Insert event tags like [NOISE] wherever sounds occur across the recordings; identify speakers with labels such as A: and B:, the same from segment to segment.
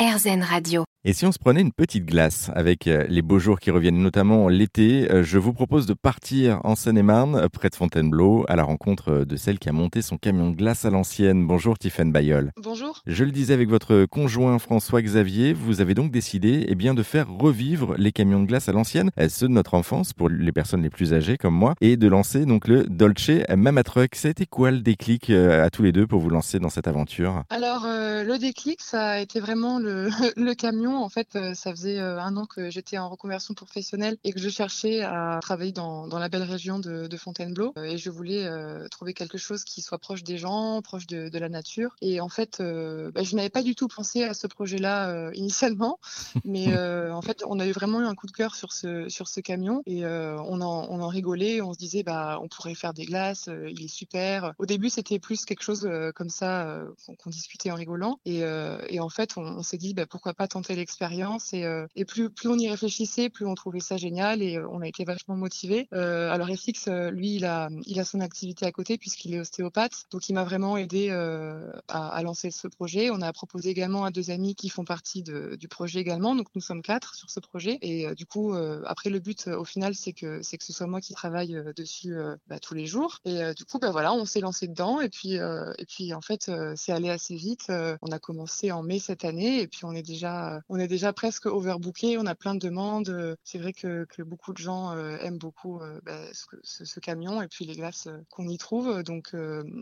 A: RZN Radio.
B: Et si on se prenait une petite glace avec euh, les beaux jours qui reviennent, notamment l'été, euh, je vous propose de partir en Seine-et-Marne, euh, près de Fontainebleau, à la rencontre de celle qui a monté son camion de glace à l'ancienne. Bonjour Tiffaine Bayol.
C: Bonjour.
B: Je le disais avec votre conjoint François Xavier, vous avez donc décidé eh bien, de faire revivre les camions de glace à l'ancienne, ceux de notre enfance pour les personnes les plus âgées comme moi, et de lancer donc le Dolce Mama Truck. Ça a été quoi le déclic à tous les deux pour vous lancer dans cette aventure?
C: Alors le déclic, ça a été vraiment le, [LAUGHS] le camion. En fait, ça faisait un an que j'étais en reconversion professionnelle et que je cherchais à travailler dans, dans la belle région de, de Fontainebleau. Et je voulais trouver quelque chose qui soit proche des gens, proche de, de la nature. Et en fait, bah, je n'avais pas du tout pensé à ce projet-là [LAUGHS] initialement. Mais [LAUGHS] en fait, on a eu vraiment eu un coup de cœur sur ce, sur ce camion et on, en, on en rigolait. On se disait, bah, on pourrait faire des glaces, il est super. Au début, c'était plus quelque chose comme ça qu'on discutait en rigolant. Et, et en fait, on, on s'est dit, bah, pourquoi pas tenter l'expérience et, euh, et plus, plus on y réfléchissait, plus on trouvait ça génial et euh, on a été vachement motivés. Euh, alors FX, lui, il a, il a son activité à côté puisqu'il est ostéopathe, donc il m'a vraiment aidé à, à, lancer ce projet. On a proposé également à deux amis qui font partie de, du projet également, donc nous sommes quatre sur ce projet. Et du coup, après le but au final, c'est que c'est que ce soit moi qui travaille dessus bah, tous les jours. Et du coup, bah voilà, on s'est lancé dedans et puis et puis en fait, c'est allé assez vite. on a commencé en mai cette année et puis on est déjà on est déjà presque overbooké, on a plein de demandes. C'est vrai que, que, beaucoup de gens euh, aiment beaucoup euh, bah, ce, ce, camion et puis les glaces euh, qu'on y trouve. Donc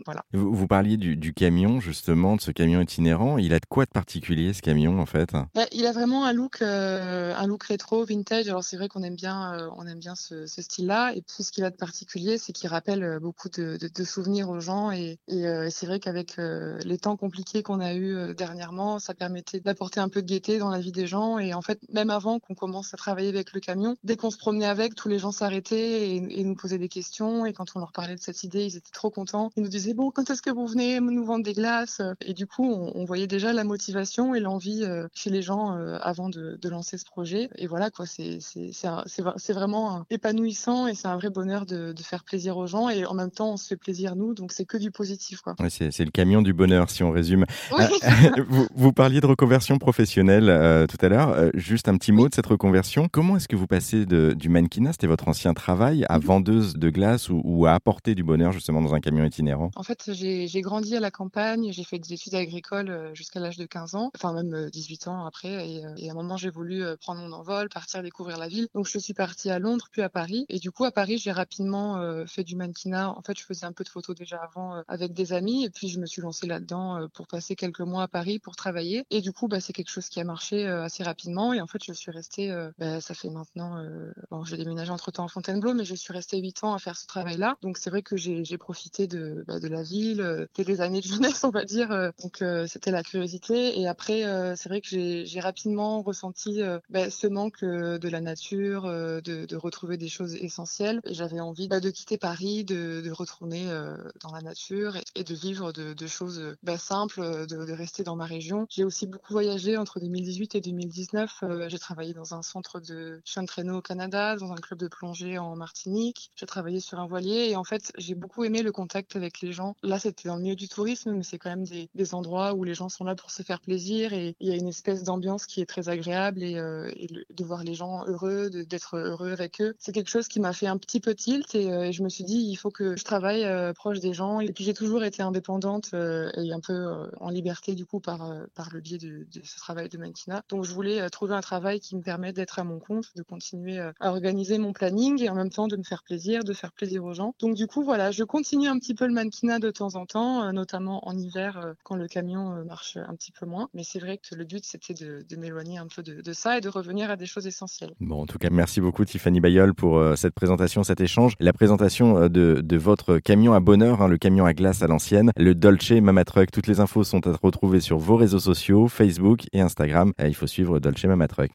C: voilà.
B: Vous, vous parliez du, du, camion justement, de ce camion itinérant. Il a de quoi de particulier ce camion en fait?
C: Bah, Il a vraiment un look, un look rétro, vintage. Alors c'est vrai qu'on aime bien, on aime bien ce, ce style-là. Et puis ce qu'il a de particulier, c'est qu'il rappelle beaucoup de, de, de, souvenirs aux gens. Et, et, et c'est vrai qu'avec les temps compliqués qu'on a eu dernièrement, ça permettait d'apporter un peu de gaieté dans la vie des gens. Et en fait, même avant qu'on commence à travailler avec le camion, dès qu'on se promenait avec, tous les gens s'arrêtaient et, et, nous posaient des questions. Et quand on leur parlait de cette idée, ils étaient trop contents. Ils nous disaient bon, quand est-ce que vous venez nous vendre des glaces? Et du coup, on, on, voyait déjà la motivation et l'envie euh, chez les gens euh, avant de, de, lancer ce projet. Et voilà quoi, c'est vraiment épanouissant et c'est un vrai bonheur de, de, faire plaisir aux gens. Et en même temps, on se fait plaisir nous, donc c'est que du positif quoi.
B: Ouais, c'est le camion du bonheur si on résume. Oui. [LAUGHS] vous, vous, parliez de reconversion professionnelle euh, tout à l'heure. Euh, juste un petit mot de cette reconversion. Comment est-ce que vous passez de, du mannequinat, c'était votre ancien travail, à vendeuse de glace ou, ou, à apporter du bonheur justement dans un camion itinérant?
C: En fait, j'ai grandi à la campagne, j'ai fait des études agricoles euh, jusqu'à l'âge de 15 ans, enfin même 18 ans après. Et, et à un moment, j'ai voulu prendre mon envol, partir découvrir la ville. Donc je suis partie à Londres, puis à Paris. Et du coup, à Paris, j'ai rapidement fait du mannequinat. En fait, je faisais un peu de photos déjà avant avec des amis. Et puis, je me suis lancée là-dedans pour passer quelques mois à Paris pour travailler. Et du coup, bah, c'est quelque chose qui a marché assez rapidement. Et en fait, je suis restée, euh, bah, ça fait maintenant, euh, bon, j'ai déménagé entre temps à Fontainebleau, mais je suis restée 8 ans à faire ce travail-là. Donc, c'est vrai que j'ai profité de, bah, de la ville, euh, des années de jeunesse, [LAUGHS] on va dire. Euh, donc, euh, c'était la curiosité. Et après, euh, c'est vrai que j'ai rapidement ressenti bah, ce manque de la nature, de, de, retrouver des choses essentielles. Et j'avais envie bah, de quitter Paris, de, de retourner dans la nature et, et de vivre de, de choses bah, simples, de, de, rester dans ma région. J'ai aussi beaucoup voyagé entre 2018 et 2019 euh, j'ai travaillé dans un centre de chien de traîneau au Canada, dans un club de plongée en Martinique. J'ai travaillé sur un voilier et en fait, j'ai beaucoup aimé le contact avec les gens. Là, c'était dans le milieu du tourisme, mais c'est quand même des, endroits où les gens sont là pour se faire plaisir et il y a une espèce d'ambiance qui est très agréable et, euh, de voir les gens heureux, d'être heureux avec eux. C'est quelque chose qui m'a fait un petit peu tilt et, euh, je me suis dit, il faut que je travaille proche des gens. Et puis, j'ai toujours été indépendante et un peu en liberté, du coup, par, par le biais de, de ce travail de Donc, je voulais trouver un travail qui me permet d'être à mon compte, de continuer euh, à organiser mon planning et en même temps de me faire plaisir, de faire plaisir aux gens. Donc du coup, voilà, je continue un petit peu le mannequinat de temps en temps, euh, notamment en hiver euh, quand le camion marche un petit peu moins. Mais c'est vrai que le but, c'était de, de m'éloigner un peu de, de, ça et de revenir à des choses essentielles.
B: Bon, en tout cas, merci beaucoup Tiffany Bayol pour cette présentation, cet échange, la présentation de, de votre camion à bonheur, hein, le camion à glace à l'ancienne, le Dolce Mama Truck. Toutes les infos sont à retrouver sur vos réseaux sociaux, Facebook et Instagram. Il faut suivre Dolce Mama Truck.